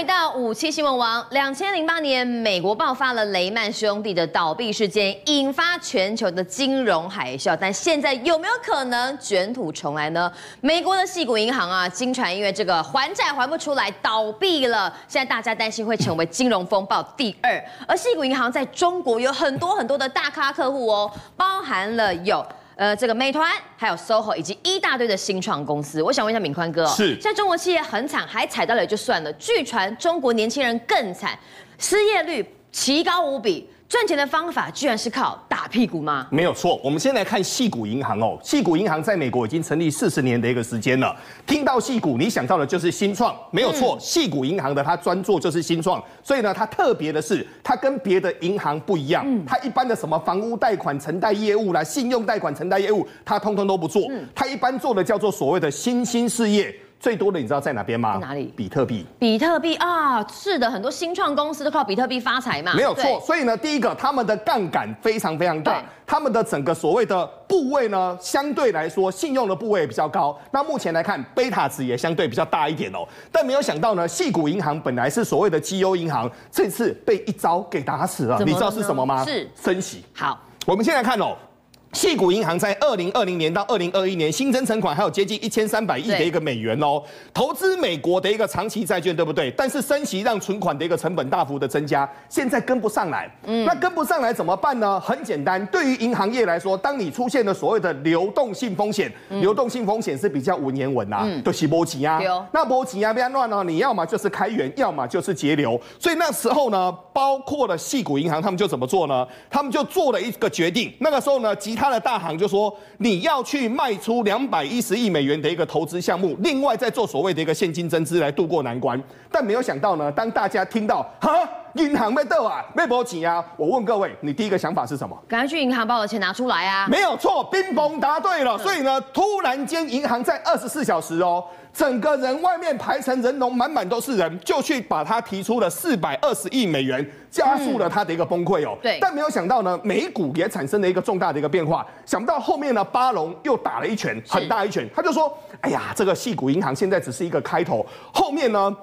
回到五七新闻网，两千零八年，美国爆发了雷曼兄弟的倒闭事件，引发全球的金融海啸。但现在有没有可能卷土重来呢？美国的矽谷银行啊，经传因为这个还债还不出来倒闭了。现在大家担心会成为金融风暴第二。而矽谷银行在中国有很多很多的大咖客户哦，包含了有。呃，这个美团，还有 SOHO，以及一大堆的新创公司，我想问一下敏宽哥，是，现在中国企业很惨，还踩到了也就算了，据传中国年轻人更惨，失业率奇高无比。赚钱的方法居然是靠打屁股吗？没有错，我们先来看矽谷银行哦。矽谷银行在美国已经成立四十年的一个时间了。听到矽谷，你想到的就是新创，没有错。矽谷银行的它专做就是新创，所以呢，它特别的是，它跟别的银行不一样。它一般的什么房屋贷款承贷业务啦、信用贷款承贷业务，它通通都不做。它一般做的叫做所谓的新兴事业。最多的你知道在哪边吗？在哪里？比特币。比特币啊，是的，很多新创公司都靠比特币发财嘛。没有错。所以呢，第一个，他们的杠杆非常非常大，他们的整个所谓的部位呢，相对来说信用的部位也比较高。那目前来看，贝塔值也相对比较大一点哦。但没有想到呢，细谷银行本来是所谓的绩优银行，这次被一招给打死了。你知道是什么吗？是升息。好，我们先来看哦。矽谷银行在二零二零年到二零二一年新增存款还有接近一千三百亿的一个美元哦，投资美国的一个长期债券，对不对？但是升息让存款的一个成本大幅的增加，现在跟不上来。嗯，那跟不上来怎么办呢？很简单，对于银行业来说，当你出现了所谓的流动性风险，流动性风险是比较文言文啊，都，是波及啊。那波及啊，不要乱哦，你要么就是开源，要么就是节流。所以那时候呢，包括了矽谷银行，他们就怎么做呢？他们就做了一个决定。那个时候呢，其他的大行就说你要去卖出两百一十亿美元的一个投资项目，另外再做所谓的一个现金增资来渡过难关。但没有想到呢，当大家听到哈银行被斗啊，没保钱啊，我问各位，你第一个想法是什么？赶快去银行把我的钱拿出来啊！没有错，冰崩答对了。所以呢，突然间银行在二十四小时哦。整个人外面排成人龙，满满都是人，就去把他提出了四百二十亿美元，加速了他的一个崩溃哦。对，但没有想到呢，美股也产生了一个重大的一个变化。想不到后面呢，巴龙又打了一拳，很大一拳，他就说：“哎呀，这个矽谷银行现在只是一个开头，后面呢？”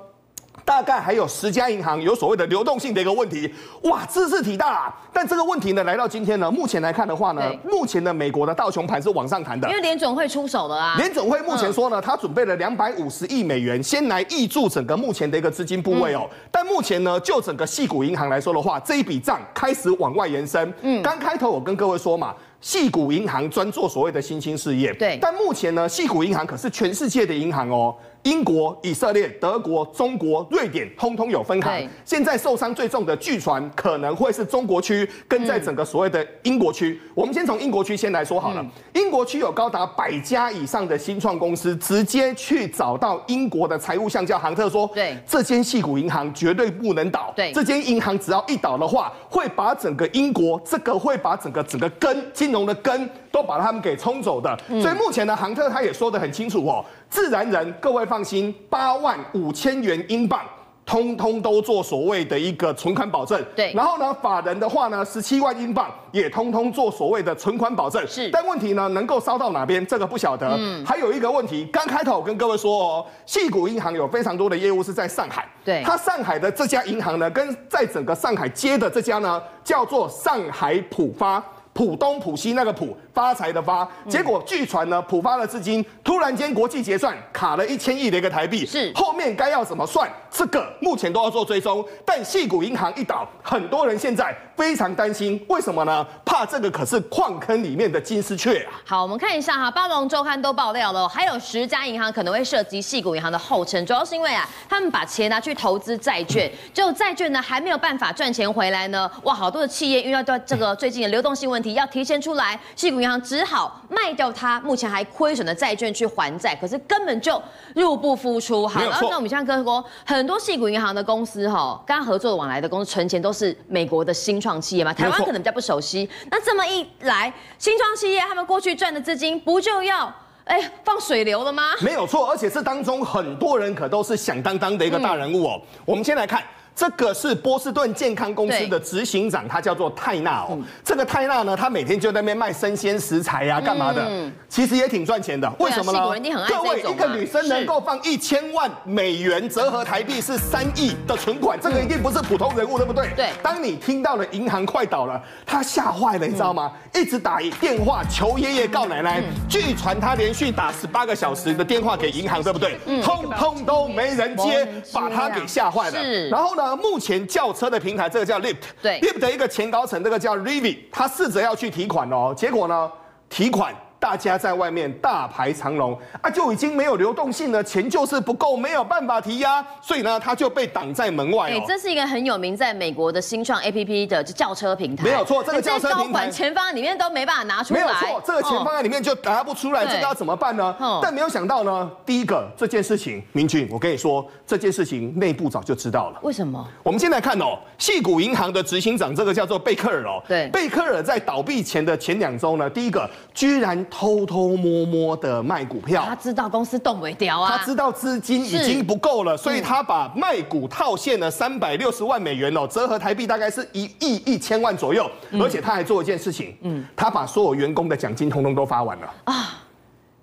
大概还有十家银行有所谓的流动性的一个问题，哇，兹事体大啊！但这个问题呢，来到今天呢，目前来看的话呢，目前的美国的道琼盘是往上弹的，因为联准会出手了啊。联准会目前说呢，他准备了两百五十亿美元，先来挹注整个目前的一个资金部位哦。但目前呢，就整个矽谷银行来说的话，这一笔账开始往外延伸。嗯，刚开头我跟各位说嘛，矽谷银行专做所谓的新兴事业。对，但目前呢，矽谷银行可是全世界的银行哦。英国、以色列、德国、中国、瑞典，通通有分行。现在受伤最重的，据传可能会是中国区，跟在整个所谓的英国区。我们先从英国区先来说好了。英国区有高达百家以上的新创公司，直接去找到英国的财务相叫杭特说：“对，这间系股银行绝对不能倒。对，这间银行只要一倒的话，会把整个英国这个会把整个整个根金融的根都把他们给冲走的。所以目前呢，杭特他也说得很清楚哦。”自然人，各位放心，八万五千元英镑，通通都做所谓的一个存款保证。对，然后呢，法人的话呢，十七万英镑也通通做所谓的存款保证。是，但问题呢，能够烧到哪边，这个不晓得。嗯，还有一个问题，刚开头我跟各位说哦，细谷银行有非常多的业务是在上海。对，它上海的这家银行呢，跟在整个上海接的这家呢，叫做上海浦发。浦东浦西那个浦发财的发，结果据传呢，浦发的资金突然间国际结算卡了一千亿的一个台币，是后面该要怎么算？这个目前都要做追踪。但矽谷银行一倒，很多人现在非常担心，为什么呢？怕这个可是矿坑里面的金丝雀啊！好，我们看一下哈，巴龙周刊都爆料了，还有十家银行可能会涉及矽谷银行的后尘，主要是因为啊，他们把钱拿去投资债券，就债券呢还没有办法赚钱回来呢，哇，好多的企业遇到这个最近的流动性问题。要提前出来，矽谷银行只好卖掉它目前还亏损的债券去还债，可是根本就入不敷出。好，然后那我们现在跟说，很多矽谷银行的公司哈，跟他合作的往来的公司存钱都是美国的新创企业嘛，台湾可能比较不熟悉。那这么一来，新创企业他们过去赚的资金不就要哎放水流了吗？没有错，而且这当中很多人可都是响当当的一个大人物哦。嗯、我们先来看。这个是波士顿健康公司的执行长，他叫做泰纳哦。这个泰纳呢，他每天就在那边卖生鲜食材呀，干嘛的？其实也挺赚钱的。为什么呢？各位，一个女生能够放一千万美元，折合台币是三亿的存款，这个一定不是普通人物，对不对？对。当你听到了银行快倒了，他吓坏了，你知道吗？一直打电话求爷爷告奶奶。据传他连续打十八个小时的电话给银行，对不对？通通都没人接，把他给吓坏了。是。然后呢？目前轿车的平台，这个叫 Lift，对，Lift 的一个前高层，这个叫 Rivi，他试着要去提款哦，结果呢，提款。大家在外面大排长龙啊，就已经没有流动性了，钱就是不够，没有办法提呀，所以呢，他就被挡在门外。哎，这是一个很有名在美国的新创 APP 的叫车平台，没有错，这个叫车平台钱放在里面都没办法拿出来，没有错，这个钱放在里面就拿不出来，这个要怎么办呢？但没有想到呢，第一个这件事情，明俊，我跟你说，这件事情内部早就知道了。为什么？我们现在看哦，矽谷银行的执行长，这个叫做贝克尔哦，对，贝克尔在倒闭前的前两周呢，第一个居然偷偷摸。摸摸的卖股票，他知道公司动尾掉啊，他知道资金已经不够了，所以他把卖股套现了三百六十万美元哦，折合台币大概是一亿一千万左右，而且他还做一件事情，嗯，他把所有员工的奖金通通都发完了。啊。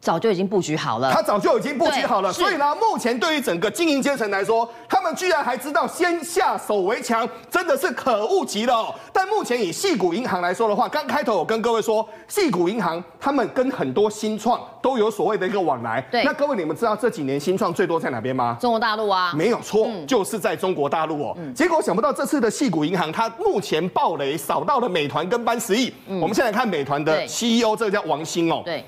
早就已经布局好了，他早就已经布局好了，所以呢，目前对于整个经营阶层来说，他们居然还知道先下手为强，真的是可恶极了哦。但目前以矽谷银行来说的话，刚开头我跟各位说，矽谷银行他们跟很多新创都有所谓的一个往来。对，那各位你们知道这几年新创最多在哪边吗？中国大陆啊，没有错，嗯、就是在中国大陆哦。嗯、结果想不到这次的矽谷银行，它目前暴雷扫到了美团跟班十亿。嗯、我们现在看美团的 CEO，这个叫王兴哦。对。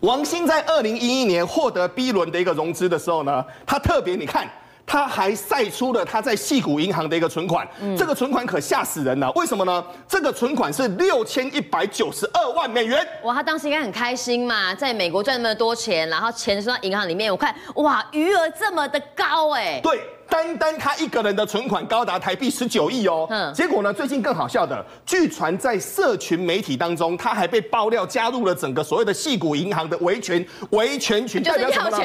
王兴在二零一一年获得 B 轮的一个融资的时候呢，他特别你看，他还晒出了他在细谷银行的一个存款，嗯、这个存款可吓死人了。为什么呢？这个存款是六千一百九十二万美元。哇，他当时应该很开心嘛，在美国赚那么多钱，然后钱收到银行里面，我看哇，余额这么的高哎。对。单单他一个人的存款高达台币十九亿哦，嗯，结果呢，最近更好笑的，据传在社群媒体当中，他还被爆料加入了整个所谓的戏股银行的维权维权群，代表什么呢？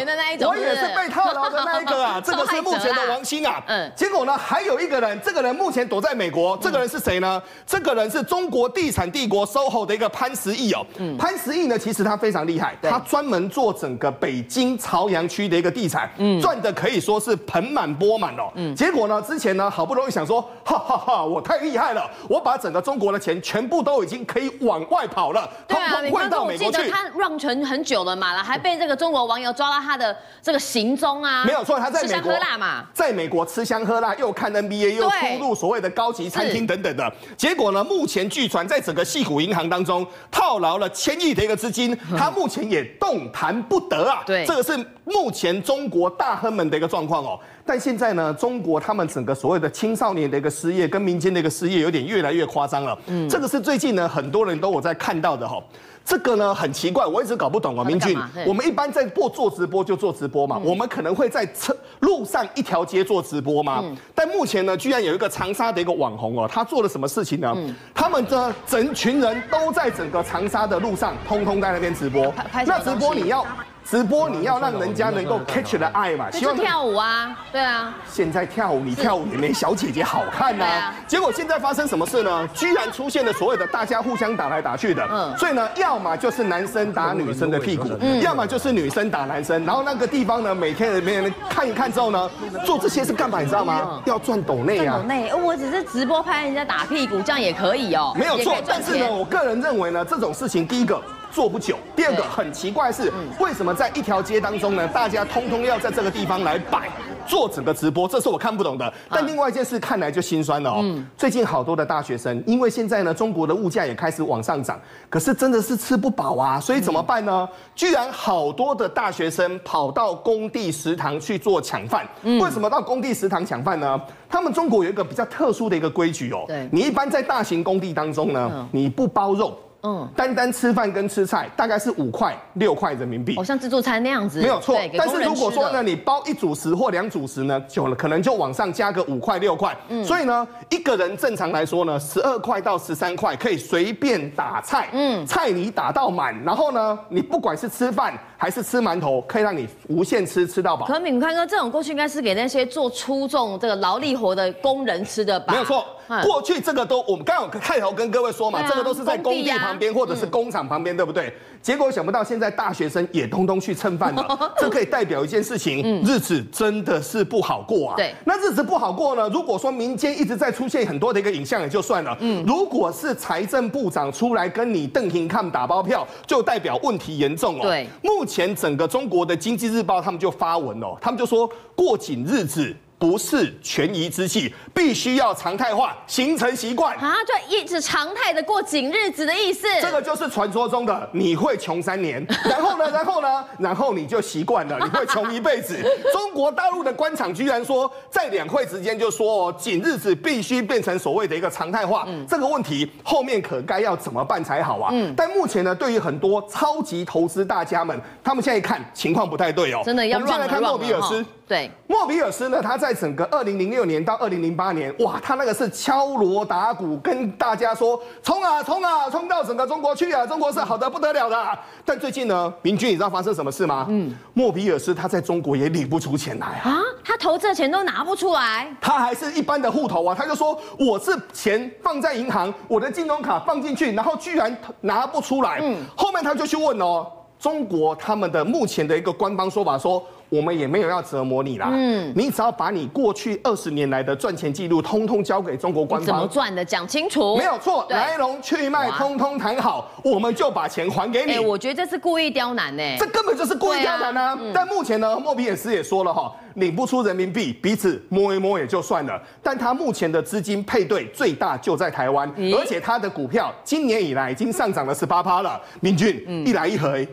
我也是被套牢的那一个啊，这个是目前的王兴啊，嗯，结果呢，还有一个人，这个人目前躲在美国，这个人是谁呢？这个人是中国地产帝国 SOHO 的一个潘石屹哦，嗯，潘石屹呢，其实他非常厉害，他专门做整个北京朝阳区的一个地产，嗯，赚的可以说是盆满钵满了，嗯，结果呢，之前呢，好不容易想说，哈哈哈，我太厉害了，我把整个中国的钱全部都已经可以往外跑了，通通汇到美国去。他 run 成很久了嘛，还被这个中国网友抓到他的这个行踪啊。没有错，他在美国吃香喝辣嘛，在美国吃香喝辣，又看 NBA，又出入所谓的高级餐厅等等的。结果呢，目前据传在整个矽谷银行当中套牢了千亿的一个资金，他目前也动弹不得啊。对，这个是目前中国大亨们的一个状况哦。但现在呢，中国他们整个所谓的青少年的一个失业跟民间的一个失业有点越来越夸张了。嗯，这个是最近呢很多人都有在看到的哈。这个呢很奇怪，我一直搞不懂啊。明俊，我们一般在播做直播就做直播嘛，嗯、我们可能会在车路上一条街做直播吗？嗯、但目前呢，居然有一个长沙的一个网红哦，他做了什么事情呢？嗯、他们的整群人都在整个长沙的路上，通通在那边直播。那直播你要？直播你要让人家能够 catch the eye 嘛，希望跳舞啊，对啊。现在跳舞你跳舞也没小姐姐好看呐。结果现在发生什么事呢？居然出现了所有的大家互相打来打去的。嗯。所以呢，要么就是男生打女生的屁股，要么就是女生打男生。然后那个地方呢，每天没人看一看之后呢，做这些是干嘛？你知道吗？要赚抖内啊。抖内，我只是直播拍人家打屁股，这样也可以哦。没有错，但是呢，我个人认为呢，这种事情第一个。做不久。第二个很奇怪是，为什么在一条街当中呢？大家通通要在这个地方来摆做整个直播，这是我看不懂的。但另外一件事看来就心酸了哦。最近好多的大学生，因为现在呢，中国的物价也开始往上涨，可是真的是吃不饱啊，所以怎么办呢？居然好多的大学生跑到工地食堂去做抢饭。为什么到工地食堂抢饭呢？他们中国有一个比较特殊的一个规矩哦。对，你一般在大型工地当中呢，你不包肉。嗯，单单吃饭跟吃菜大概是五块六块人民币，哦，像自助餐那样子，没有错。但是如果说呢，你包一主食或两主食呢，就可能就往上加个五块六块。嗯，所以呢，一个人正常来说呢，十二块到十三块可以随便打菜，嗯，菜你打到满，然后呢，你不管是吃饭还是吃馒头，可以让你无限吃吃到饱。可敏宽哥，这种过去应该是给那些做粗重这个劳力活的工人吃的吧？没有错，过去这个都我们刚有开头跟各位说嘛，这个都是在工地旁边或者是工厂旁边，对不对？结果想不到现在大学生也通通去蹭饭了，这可以代表一件事情，日子真的是不好过啊。对，那日子不好过呢？如果说民间一直在出现很多的一个影像也就算了，嗯，如果是财政部长出来跟你邓廷看打包票，就代表问题严重哦。对，目前整个中国的经济日报他们就发文哦，他们就说过紧日子。不是权宜之计，必须要常态化，形成习惯啊，就一直常态的过紧日子的意思。这个就是传说中的你会穷三年，然后呢，然后呢，然后你就习惯了，你会穷一辈子。中国大陆的官场居然说，在两会之间就说哦，紧日子必须变成所谓的一个常态化。嗯、这个问题后面可该要怎么办才好啊？嗯、但目前呢，对于很多超级投资大家们，他们现在一看情况不太对哦，真的要乱了。我们先来看莫比尔斯。对，莫比尔斯呢，他在整个二零零六年到二零零八年，哇，他那个是敲锣打鼓跟大家说冲啊冲啊冲到整个中国去啊，中国是好的不得了的。但最近呢，明君你知道发生什么事吗？嗯，莫比尔斯他在中国也领不出钱来啊，啊，他投资的钱都拿不出来，他还是一般的户头啊，他就说我是钱放在银行，我的金融卡放进去，然后居然拿不出来。嗯，后面他就去问哦，中国他们的目前的一个官方说法说。我们也没有要折磨你啦，嗯，你只要把你过去二十年来的赚钱记录通通交给中国官方，怎么赚的讲清楚，没有错，来龙去脉通通谈好，我们就把钱还给你。哎，我觉得这是故意刁难呢，这根本就是故意刁难啊！但目前呢，莫比尔斯也说了哈，领不出人民币，彼此摸一摸也就算了。但他目前的资金配对最大就在台湾，而且他的股票今年以来已经上涨了十八趴了。明俊，一来一回。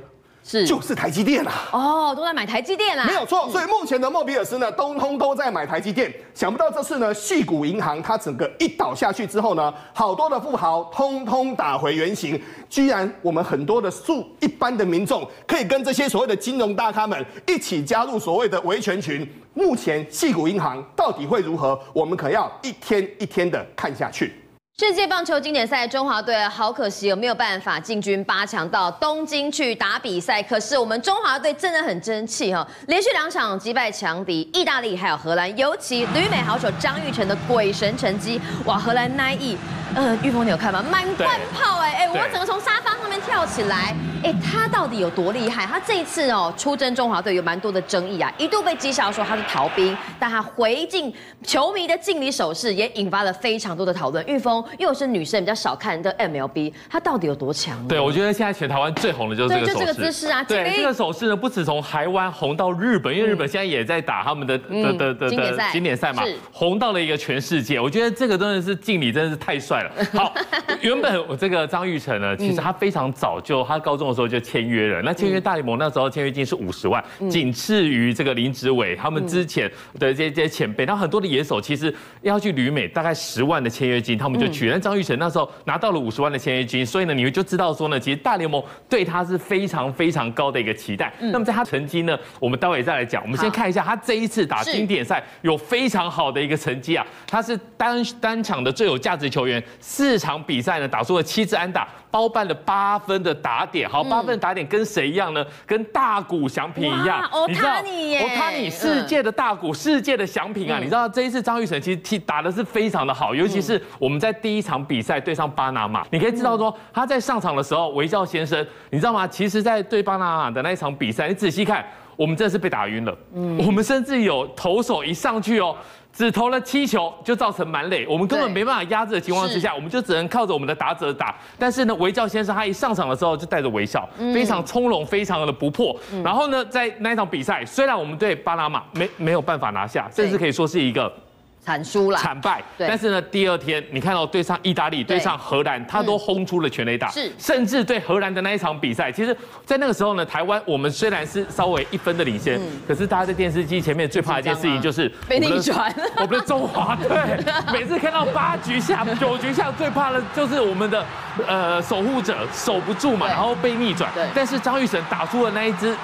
是，就是台积电啊！哦，都在买台积电啊！没有错，所以目前的莫比尔斯呢，通通都在买台积电。想不到这次呢，细谷银行它整个一倒下去之后呢，好多的富豪通通打回原形。居然我们很多的数一般的民众，可以跟这些所谓的金融大咖们一起加入所谓的维权群。目前细谷银行到底会如何？我们可要一天一天的看下去。世界棒球经典赛，中华队好可惜，有没有办法进军八强到东京去打比赛？可是我们中华队真的很争气哈，连续两场击败强敌意大利还有荷兰，尤其旅美好手张玉成的鬼神成绩，哇！荷兰那一役，呃，玉峰你有看吗？满贯炮哎哎，我整个从沙发上面跳起来，哎，他到底有多厉害？他这一次哦出征中华队有蛮多的争议啊，一度被讥笑说他是逃兵，但他回敬球迷的敬礼手势也引发了非常多的讨论。玉峰。因为我是女生，比较少看的 MLB，它到底有多强？对，我觉得现在全台湾最红的就是这个手势。对，就这个姿势啊。对，这个手势呢，不止从台湾红到日本，因为日本现在也在打他们的的的的的经典赛嘛，红到了一个全世界。我觉得这个真的是敬礼，真的是太帅了。好，原本我这个张玉成呢，其实他非常早就，他高中的时候就签约了。那签约大联盟那时候签约金是五十万，仅次于这个林志伟他们之前的这些这些前辈。然后很多的野手其实要去旅美，大概十万的签约金，他们就去。但张玉成那时候拿到了五十万的签约金，所以呢，你们就知道说呢，其实大联盟对他是非常非常高的一个期待。那么在他成绩呢，我们待会再来讲。我们先看一下他这一次打经典赛有非常好的一个成绩啊，他是单单场的最有价值球员，四场比赛呢打出了七支安打。包办了八分的打点，好，八分的打点跟谁一样呢？跟大谷翔平一样，你知道，欧塔尼世界的大谷，世界的翔平啊，你知道这一次张玉成其实踢打的是非常的好，尤其是我们在第一场比赛对上巴拿马，你可以知道说他在上场的时候，维教先生，你知道吗？其实，在对巴拿马的那一场比赛，你仔细看，我们真的是被打晕了，嗯我们甚至有投手一上去哦。只投了七球就造成满垒，我们根本没办法压制的情况之下，我们就只能靠着我们的打者打。但是呢，维教先生他一上场的时候就带着微笑，非常从容，非常的不破。然后呢，在那一场比赛，虽然我们对巴拿马没没有办法拿下，甚至可以说是一个惨输了，惨败。但是呢，第二天你看到对上意大利、对上荷兰，他都轰出了全垒打。是，甚至对荷兰的那一场比赛，其实，在那个时候呢，台湾我们虽然是稍微一分的领先，可是大家在电视机前面最怕一件事情就是被逆转。我们的中华队每次看到八局下、九局下，最怕的就是我们的呃守护者守不住嘛，然后被逆转。对。但是张玉成打出了那一支。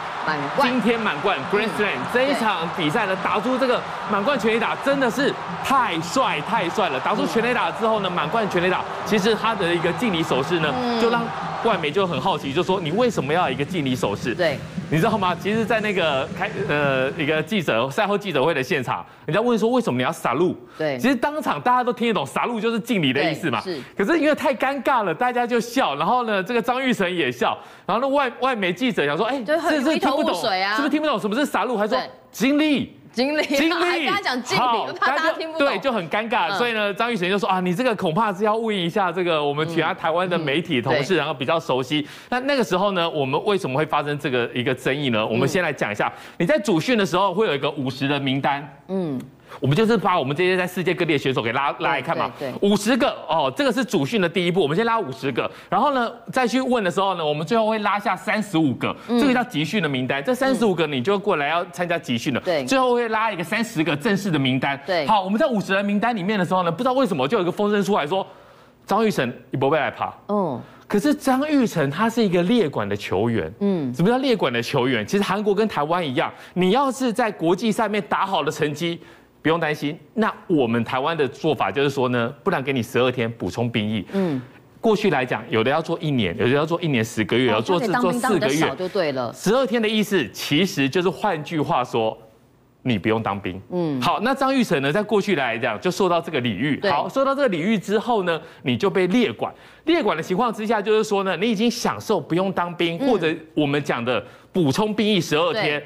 今天满贯 Grand Slam 这一场比赛呢，打出这个满贯全垒打真的是太帅太帅了！打出全垒打之后呢，满贯全垒打，其实他的一个敬礼手势呢，就让外媒就很好奇，就说你为什么要一个敬礼手势？对，你知道吗？其实，在那个开呃一个记者赛后记者会的现场，人家问说为什么你要 salute？对，其实当场大家都听得懂 salute 就是敬礼的意思嘛。是，可是因为太尴尬了，大家就笑，然后呢，这个张玉成也笑，然后那外外媒记者想说，哎，这是听不懂，是不是听不懂什么是 salute？还说敬礼。经理，经理，还跟他讲经理，怕大家听不懂，对，就很尴尬。所以呢，张玉成就说啊，你这个恐怕是要问一下这个我们其他台湾的媒体同事，然后比较熟悉。那那个时候呢，我们为什么会发生这个一个争议呢？我们先来讲一下，你在主训的时候会有一个五十的名单，嗯。我们就是把我们这些在世界各地的选手给拉拉来看嘛，对，五十个哦，这个是主训的第一步，我们先拉五十个，然后呢再去问的时候呢，我们最后会拉下三十五个，这个叫集训的名单，这三十五个你就过来要参加集训了，对，最后会拉一个三十个正式的名单，对，好，我们在五十人名单里面的时候呢，不知道为什么就有一个风声出来说张玉成你不会来爬，嗯，可是张玉成他是一个列管的球员，嗯，什么叫列管的球员？其实韩国跟台湾一样，你要是在国际上面打好了成绩。不用担心，那我们台湾的做法就是说呢，不然给你十二天补充兵役。嗯，过去来讲，有的要做一年，有的要做一年十个月，要做是做四个月就对了。十二天的意思其实就是换句话说，你不用当兵。嗯，好，那张玉成呢，在过去来讲就受到这个礼遇。好，受到这个礼遇之后呢，你就被列管。列管的情况之下，就是说呢，你已经享受不用当兵，或者我们讲的补充兵役十二天。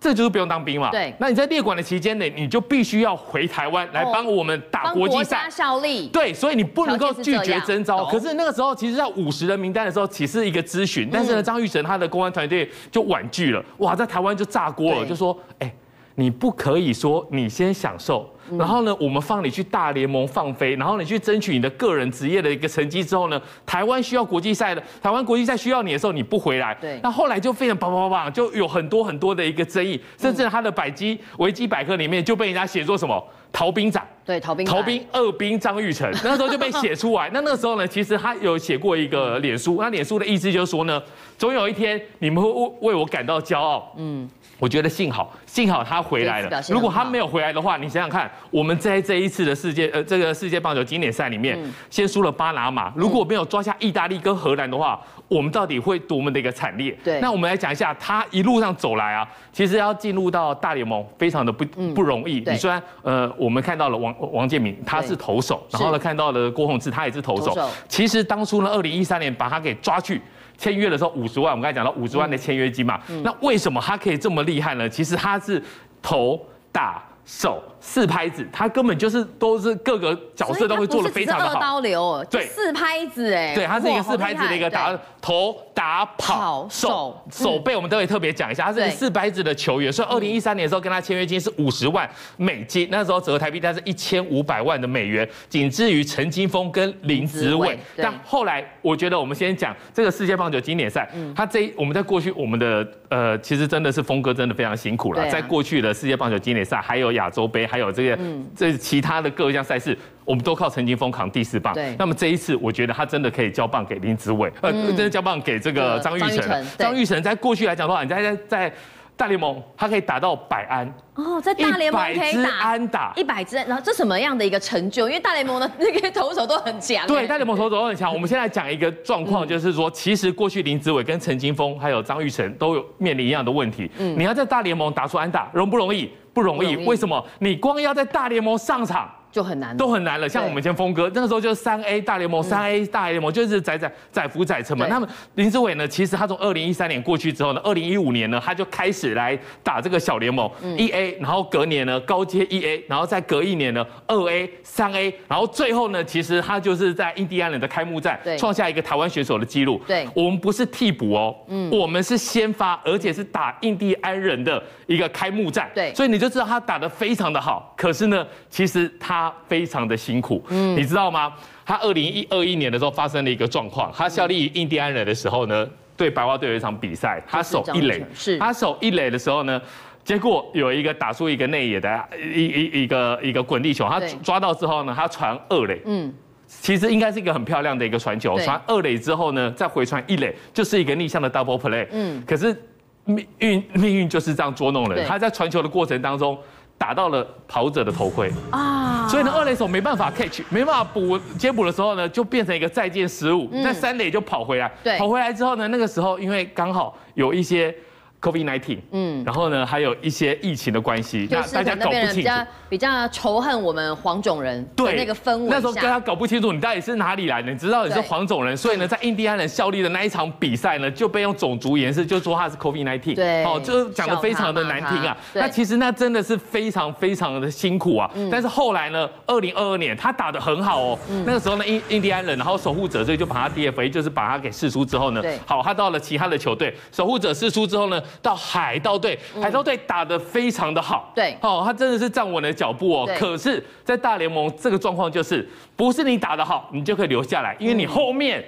这就是不用当兵嘛？对。那你在列管的期间内，你就必须要回台湾来帮我们打国际赛效力。对，所以你不能够拒绝征召。可是那个时候，其实在五十人名单的时候，只是一个咨询。但是呢，张玉成他的公安团队就婉拒了。哇，在台湾就炸锅了，就说：哎，你不可以说你先享受。然后呢，我们放你去大联盟放飞，然后你去争取你的个人职业的一个成绩之后呢，台湾需要国际赛的，台湾国际赛需要你的时候你不回来，对，那后来就非常棒棒棒，就有很多很多的一个争议，甚至他的百基维基百科里面就被人家写作什么逃兵仔，对，逃兵逃兵二兵张玉成，那时候就被写出来。那那个时候呢，其实他有写过一个脸书，那脸书的意思就是说呢，总有一天你们会为为我感到骄傲，嗯。我觉得幸好，幸好他回来了。如果他没有回来的话，你想想看，我们在这一次的世界呃这个世界棒球经典赛里面，先输了巴拿马。如果没有抓下意大利跟荷兰的话，我们到底会多么的一个惨烈？对。那我们来讲一下，他一路上走来啊，其实要进入到大联盟非常的不不容易。你虽然呃，我们看到了王王建民他是投手，然后呢看到了郭宏志他也是投手。其实当初呢，二零一三年把他给抓去。签约的时候五十万，我们刚才讲到五十万的签约金嘛，嗯、那为什么他可以这么厉害呢？其实他是投打手。四拍子，他根本就是都是各个角色都会做的非常的好。二刀流，对，四拍子哎，对，他是一个四拍子的一个打头打跑手手背，我们都会特别讲一下，他是个四拍子的球员。所以二零一三年的时候跟他签约金是五十万美金，那时候折合台币大概是一千五百万的美元，仅次于陈金峰跟林子伟。但后来我觉得我们先讲这个世界棒球经典赛，他这我们在过去我们的呃其实真的是峰哥真的非常辛苦了，在过去的世界棒球经典赛还有亚洲杯。还有这个，这其他的各项赛事，我们都靠陈金峰扛第四棒。对，那么这一次，我觉得他真的可以交棒给林子伟，呃，真的交棒给这个张玉成。张玉成在过去来讲的话，你在在在大联盟，他可以打到百安。哦，在大联盟可以打安打一百支，然后这什么样的一个成就？因为大联盟的那个投手都很强。对，大联盟投手都很强。我们现在讲一个状况，就是说，其实过去林子伟跟陈金峰还有张玉成都有面临一样的问题。嗯，你要在大联盟打出安打，容不容易？不容易，为什么？你光要在大联盟上场就很难，都很难了。像我们以前峰哥那个时候就是三 A 大联盟，三 A 大联盟就是载载载浮载沉嘛。那么林志伟呢，其实他从二零一三年过去之后呢，二零一五年呢，他就开始来打这个小联盟一 A，然后隔年呢高阶一 A，然后再隔一年呢二 A、三 A，然后最后呢，其实他就是在印第安人的开幕战创下一个台湾选手的记录。对，我们不是替补哦，嗯，我们是先发，而且是打印第安人的一个开幕战。对，所以你就知道他打得非常的好。可是呢，其实他非常的辛苦，嗯，你知道吗？他二零一二一年的时候发生了一个状况，他效力于印第安人的时候呢，对白袜队有一场比赛，他守一垒，是。他守一垒的时候呢，结果有一个打出一个内野的一一一个一个滚地球，他抓到之后呢，他传二垒，嗯，其实应该是一个很漂亮的一个传球，传二垒之后呢，再回传一垒，就是一个逆向的 double play，嗯，可是命运命运就是这样捉弄人，他在传球的过程当中。打到了跑者的头盔。啊，所以呢，二垒手没办法 catch，没办法补接补的时候呢，就变成一个再见失误，在三垒就跑回来，跑回来之后呢，那个时候因为刚好有一些。COVID-19，嗯，然后呢，还有一些疫情的关系，那大家搞不清楚，比较仇恨我们黄种人，对那个氛围，那时候跟他搞不清楚你到底是哪里来的，你知道你是黄种人，所以呢，在印第安人效力的那一场比赛呢，就被用种族颜色就说他是 COVID-19，对，哦，就讲的非常的难听啊。那其实那真的是非常非常的辛苦啊。但是后来呢，二零二二年他打的很好哦，那个时候呢，印印第安人，然后守护者所以就把他 DFA，就是把他给释出之后呢，好，他到了其他的球队，守护者释出之后呢，到海盗队，海盗队打的非常的好，对，哦，他真的是站稳了脚步哦。可是，在大联盟这个状况就是，不是你打得好，你就可以留下来，因为你后面。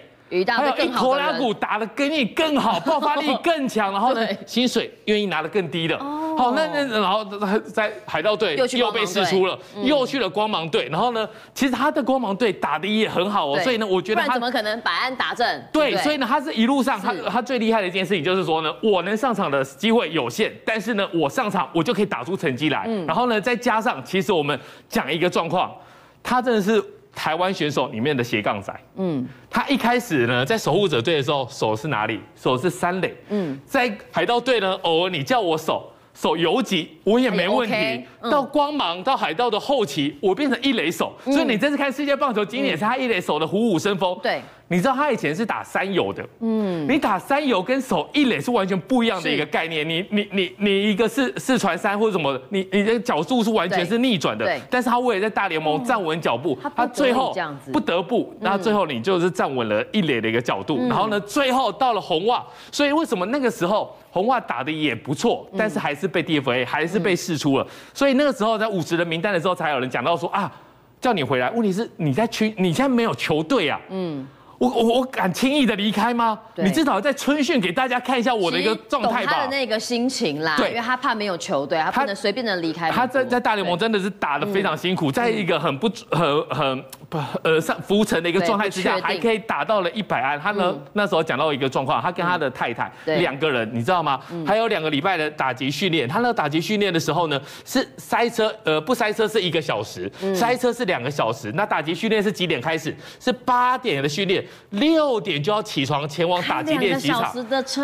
还有一拖拉库打得跟你更好，爆发力更强，然后 呢，薪水愿意拿得更低的。好，那那然后在海盗队又被试出了，又去了光芒队。然后呢，其实他的光芒队打的也很好哦，所以呢，我觉得他怎么可能百安达阵？对，所以呢，他是一路上他他最厉害的一件事情就是说呢，我能上场的机会有限，但是呢，我上场我就可以打出成绩来。然后呢，再加上其实我们讲一个状况，他真的是。台湾选手里面的斜杠仔，嗯，他一开始呢，在守护者队的时候，守是哪里？守是三垒，嗯，在海盗队呢，偶尔你叫我守守游击，我也没问题。到光芒到海盗的后期，我变成一垒手，所以你这次看世界棒球，今年是他一垒手的虎虎生风，对。你知道他以前是打三游的，嗯，你打三游跟守一垒是完全不一样的一个概念。你你你你一个是四传三或者什么，你你的角度是完全是逆转的。对。但是他为了在大联盟站稳脚步，他最后不得不，那最后你就是站稳了一垒的一个角度。然后呢，最后到了红袜，所以为什么那个时候红袜打的也不错，但是还是被 DFA，还是被释出了。所以那个时候在五十人名单的时候，才有人讲到说啊，叫你回来。问题是你在区，你现在没有球队啊。嗯。我我我敢轻易的离开吗？你至少在春训给大家看一下我的一个状态吧。他的那个心情啦，对，因为他怕没有球队，他不能随便的离开。他在在大联盟真的是打的非常辛苦，在一个很不很很不呃上浮沉的一个状态之下，还可以打到了一百安。他呢、嗯、那时候讲到一个状况，他跟他的太太两、嗯、个人，你知道吗？嗯、还有两个礼拜的打击训练。他那个打击训练的时候呢，是塞车呃不塞车是一个小时，嗯、塞车是两个小时。那打击训练是几点开始？是八点的训练。六点就要起床前往打击练习场，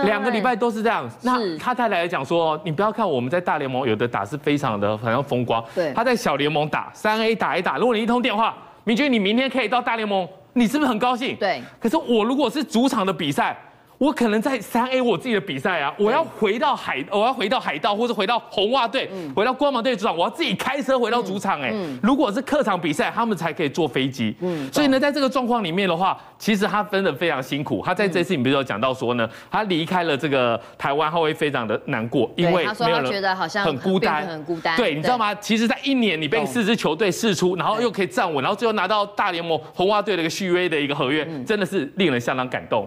两个礼拜都是这样。那他太太来讲说，你不要看我们在大联盟有的打是非常的好像风光，对，他在小联盟打三 A 打一打，如果你一通电话，明君你明天可以到大联盟，你是不是很高兴？对。可是我如果是主场的比赛。我可能在三 A 我自己的比赛啊，我要回到海，我要回到海盗或者回到红袜队，回到光芒队主场，我要自己开车回到主场哎。如果是客场比赛，他们才可以坐飞机。嗯，所以呢，在这个状况里面的话，其实他分的非常辛苦。他在这次你比如说讲到说呢，他离开了这个台湾，他会非常的难过，因为没有人觉得好像很孤单，很孤单。对，你知道吗？其实，在一年你被四支球队试出，然后又可以站稳，然后最后拿到大联盟红袜队的一个续约的一个合约，真的是令人相当感动。